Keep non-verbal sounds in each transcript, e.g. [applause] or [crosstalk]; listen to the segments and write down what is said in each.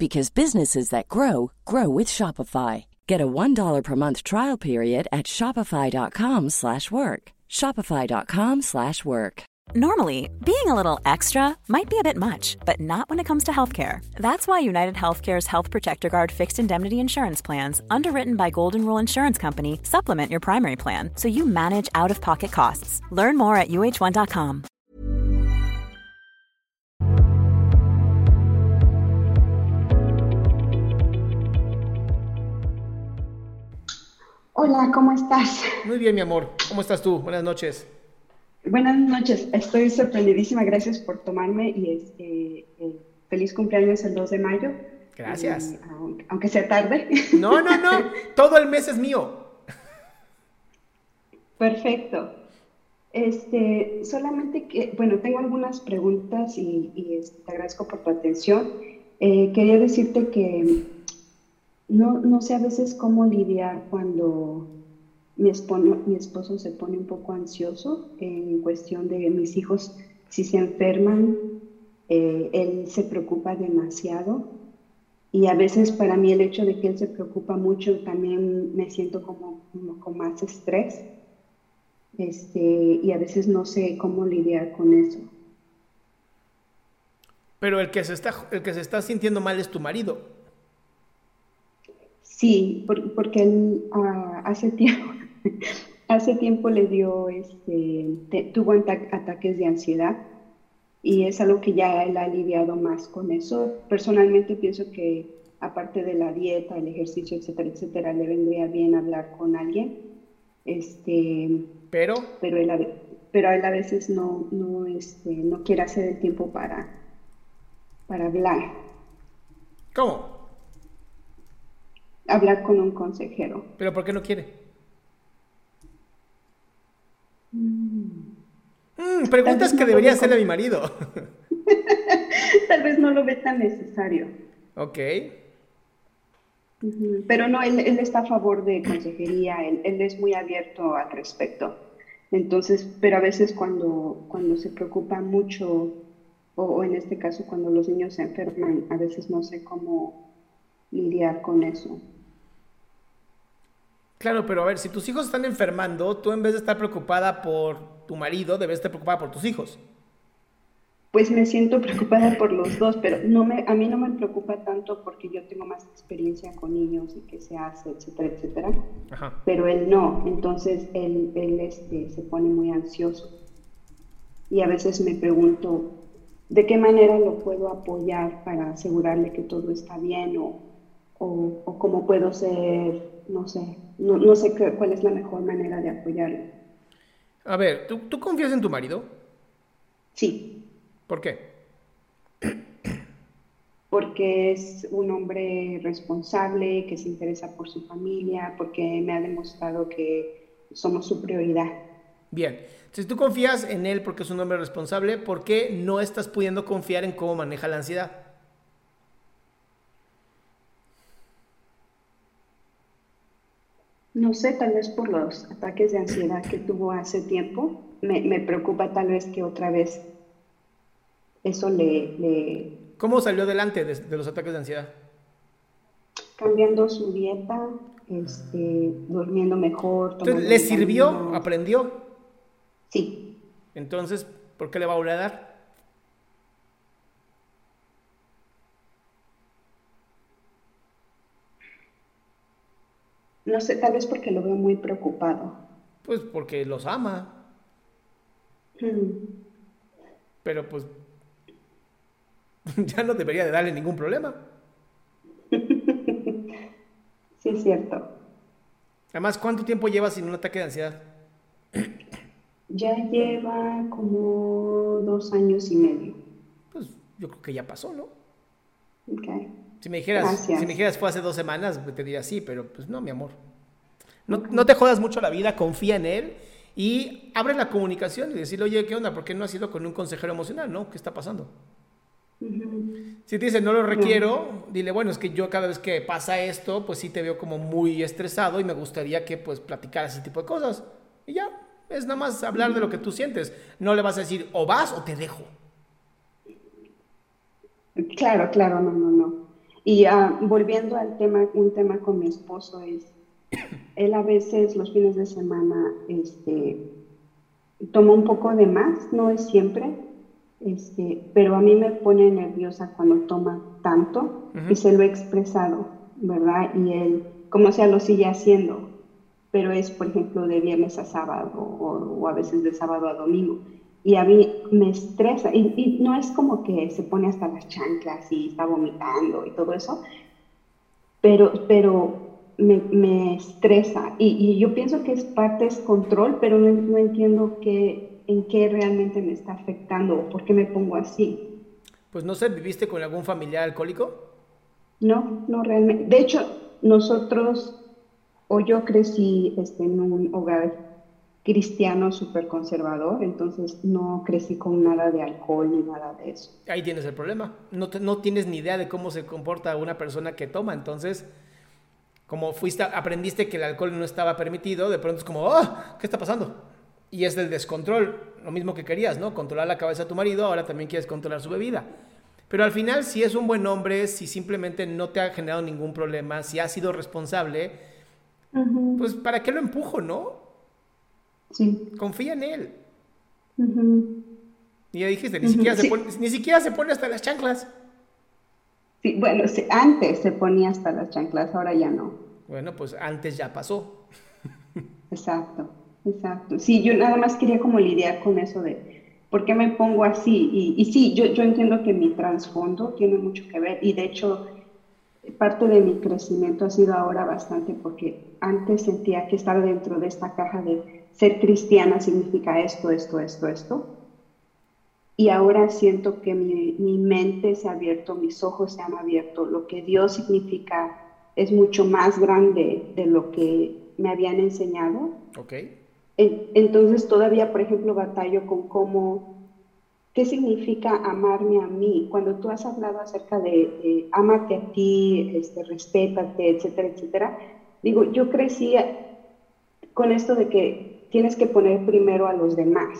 because businesses that grow grow with Shopify. Get a $1 per month trial period at shopify.com/work. shopify.com/work. Normally, being a little extra might be a bit much, but not when it comes to healthcare. That's why United Healthcare's Health Protector Guard fixed indemnity insurance plans, underwritten by Golden Rule Insurance Company, supplement your primary plan so you manage out-of-pocket costs. Learn more at uh1.com. Hola, ¿cómo estás? Muy bien, mi amor. ¿Cómo estás tú? Buenas noches. Buenas noches. Estoy sorprendidísima. Gracias por tomarme y este, eh, feliz cumpleaños el 2 de mayo. Gracias. Eh, aunque, aunque sea tarde. No, no, no. [laughs] Todo el mes es mío. Perfecto. Este, solamente que, bueno, tengo algunas preguntas y, y, este, te agradezco por tu atención. Eh, quería decirte que no, no sé a veces cómo lidiar cuando mi esposo, mi esposo se pone un poco ansioso en cuestión de mis hijos, si se enferman, eh, él se preocupa demasiado y a veces para mí el hecho de que él se preocupa mucho también me siento como, como con más estrés este, y a veces no sé cómo lidiar con eso. Pero el que se está, el que se está sintiendo mal es tu marido. Sí, por, porque él uh, hace tiempo, [laughs] hace tiempo le dio, este, te, tuvo ataques de ansiedad y es algo que ya él ha lidiado más con eso. Personalmente pienso que aparte de la dieta, el ejercicio, etcétera, etcétera, le vendría bien hablar con alguien. Este, pero, pero él a, pero él a veces no, no, este, no quiere hacer el tiempo para, para hablar. ¿Cómo? Hablar con un consejero. ¿Pero por qué no quiere? Mm. Mm, preguntas que no debería hacerle a mi marido. [laughs] Tal vez no lo ve tan necesario. Ok. Uh -huh. Pero no, él, él, está a favor de consejería, él, él, es muy abierto al respecto. Entonces, pero a veces cuando, cuando se preocupa mucho, o, o en este caso cuando los niños se enferman, a veces no sé cómo lidiar con eso. Claro, pero a ver, si tus hijos están enfermando, tú en vez de estar preocupada por tu marido, debes estar preocupada por tus hijos. Pues me siento preocupada por los dos, pero no me, a mí no me preocupa tanto porque yo tengo más experiencia con niños y qué se hace, etcétera, etcétera. Ajá. Pero él no, entonces él, él este, se pone muy ansioso. Y a veces me pregunto, ¿de qué manera lo puedo apoyar para asegurarle que todo está bien o, o, o cómo puedo ser, no sé, no, no sé qué, cuál es la mejor manera de apoyarle. A ver, ¿tú, ¿tú confías en tu marido? Sí. ¿Por qué? Porque es un hombre responsable, que se interesa por su familia, porque me ha demostrado que somos su prioridad. Bien, si tú confías en él porque es un hombre responsable, ¿por qué no estás pudiendo confiar en cómo maneja la ansiedad? No sé, tal vez por los ataques de ansiedad que tuvo hace tiempo. Me, me preocupa tal vez que otra vez eso le, le... ¿Cómo salió adelante de, de, los ataques de ansiedad? Cambiando su dieta, este, durmiendo mejor. Entonces, ¿le sirvió? ¿Aprendió? Sí. Entonces, ¿por qué le va a volver a dar? No sé, tal vez porque lo veo muy preocupado. Pues porque los ama. Pero pues [laughs] ya no debería de darle ningún problema. [laughs] Sí, es cierto. Además, ¿cuánto tiempo llevas sin un ataque de ansiedad? [clears throat] Ya lleva como dos años y medio. Pues yo creo que ya pasó, ¿no? Ok. Si me dijeras, Gracias. si me dijeras fue hace dos semanas, te diría sí, pero pues no, mi amor. No, no te jodas mucho la vida, confía en él y abre la comunicación y decirle, oye, ¿qué onda? ¿Por qué no has ido con un consejero emocional? ¿No? ¿Qué está pasando? Si te dice no lo requiero, dile, bueno, es que yo cada vez que pasa esto, pues sí te veo como muy estresado y me gustaría que pues platicaras ese tipo de cosas. Y ya, es nada más hablar de lo que tú sientes. No le vas a decir o vas o te dejo. Claro, claro, no, no, no. Y ah, volviendo al tema, un tema con mi esposo es, [coughs] él a veces los fines de semana, este, toma un poco de más, no es siempre, este, pero a mí me pone nerviosa cuando toma tanto y se lo he expresado, ¿verdad? Y él, como sea, lo sigue haciendo, pero es, por ejemplo, de viernes a sábado o, o a veces de sábado a domingo. Y a mí me estresa, y, y no es como que se pone hasta las chanclas y está vomitando y todo eso, pero, pero me, me estresa. Y, y yo pienso que es parte, es control, pero no, no entiendo qué, en qué realmente me está afectando o por qué me pongo así. Pues no sé, ¿viviste con algún familiar alcohólico? No, no realmente. De hecho, nosotros, o yo crecí este, en un hogar cristiano súper conservador, entonces no crecí con nada de alcohol ni nada de eso. Ahí tienes el problema. No, te- no tienes ni idea de cómo se comporta una persona que toma. Entonces, como fuiste, aprendiste que el alcohol no estaba permitido, de pronto es como, ¡ah! ¿Qué está pasando? Y es del descontrol, lo mismo que querías, ¿no? Controlar la cabeza de tu marido, ahora también quieres controlar su bebida. Pero al final, si es un buen hombre, si simplemente no te ha generado ningún problema, si ha sido responsable, pues ¿para qué lo empujo, no? Sí. Confía en él. Y ya dijiste, ni, siquiera se sí. pone, ni siquiera se pone hasta las chanclas. Sí, bueno, antes se ponía hasta las chanclas, ahora ya no. Bueno, pues antes ya pasó. Exacto, exacto. Sí, yo nada más quería como lidiar con eso de por qué me pongo así. Y, y sí, yo, yo entiendo que mi trasfondo tiene mucho que ver y de hecho parte de mi crecimiento ha sido ahora bastante porque antes sentía que estar dentro de esta caja de ser cristiana significa esto, esto, esto, esto. Y ahora siento que mi, mi mente se ha abierto, mis ojos se han abierto. Lo que Dios significa es mucho más grande de lo que me habían enseñado. ¿Ok? En- Entonces todavía, por ejemplo, batallo con cómo, qué significa amarme a mí. Cuando tú has hablado acerca de, de ámate a ti, este, respétate, etcétera, etcétera, digo, yo crecí con esto de que tienes que poner primero a los demás,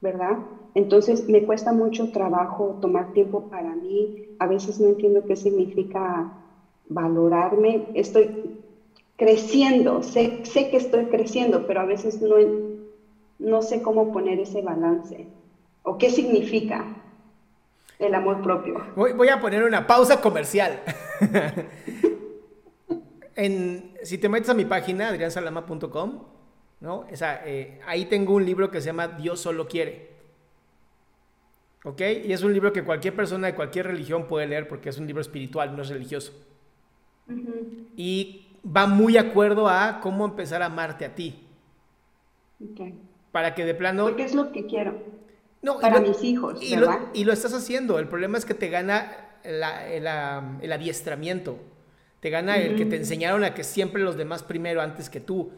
¿verdad? Entonces me cuesta mucho trabajo tomar tiempo para mí. A veces no entiendo qué significa valorarme. Estoy creciendo, sé, que estoy creciendo, pero a veces no, sé cómo poner ese balance o qué significa el amor propio. Voy, a poner una pausa comercial. [laughs] si te metes a mi página, adriansalama.com, ¿no? O sea, eh, ahí tengo un libro que se llama Dios solo quiere. ¿Ok? Y es un libro que cualquier persona de cualquier religión puede leer porque es un libro espiritual, no es religioso. Y va muy acuerdo a cómo empezar a amarte a ti. Ok. Para que de plano... Porque es lo que quiero. No, para lo- mis hijos, y lo, y lo estás haciendo. El problema es que te gana la- el adiestramiento. Te gana el que te enseñaron a que siempre los demás primero antes que tú.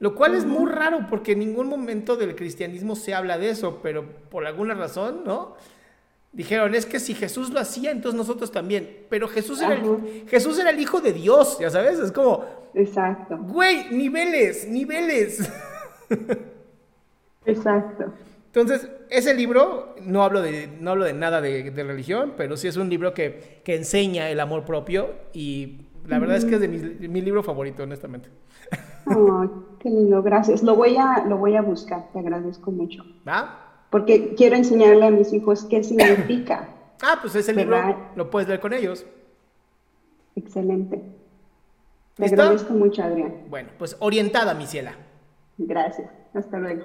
Lo cual es muy raro porque en ningún momento del cristianismo se habla de eso, pero por alguna razón, ¿no? Dijeron, es que si Jesús lo hacía, entonces nosotros también. Pero Jesús era, el, Jesús era el hijo de Dios, ya sabes. Es como, Exacto, güey, niveles, niveles. [laughs] exacto. Entonces, ese libro, no hablo de, no hablo de nada de, de religión, pero sí es un libro que, que enseña el amor propio y la verdad es que es de mi, mi libro favorito, honestamente. [laughs] Ay, qué lindo, gracias. Lo voy a, lo voy a buscar, te agradezco mucho. ¿Va? Porque quiero enseñarle a mis hijos qué significa. [coughs] Ah, pues ese ¿Verdad? libro lo puedes leer con ellos. Excelente. Te ¿Listo? agradezco mucho, Adrián. Bueno, pues orientada, mi ciela. Gracias. Hasta luego.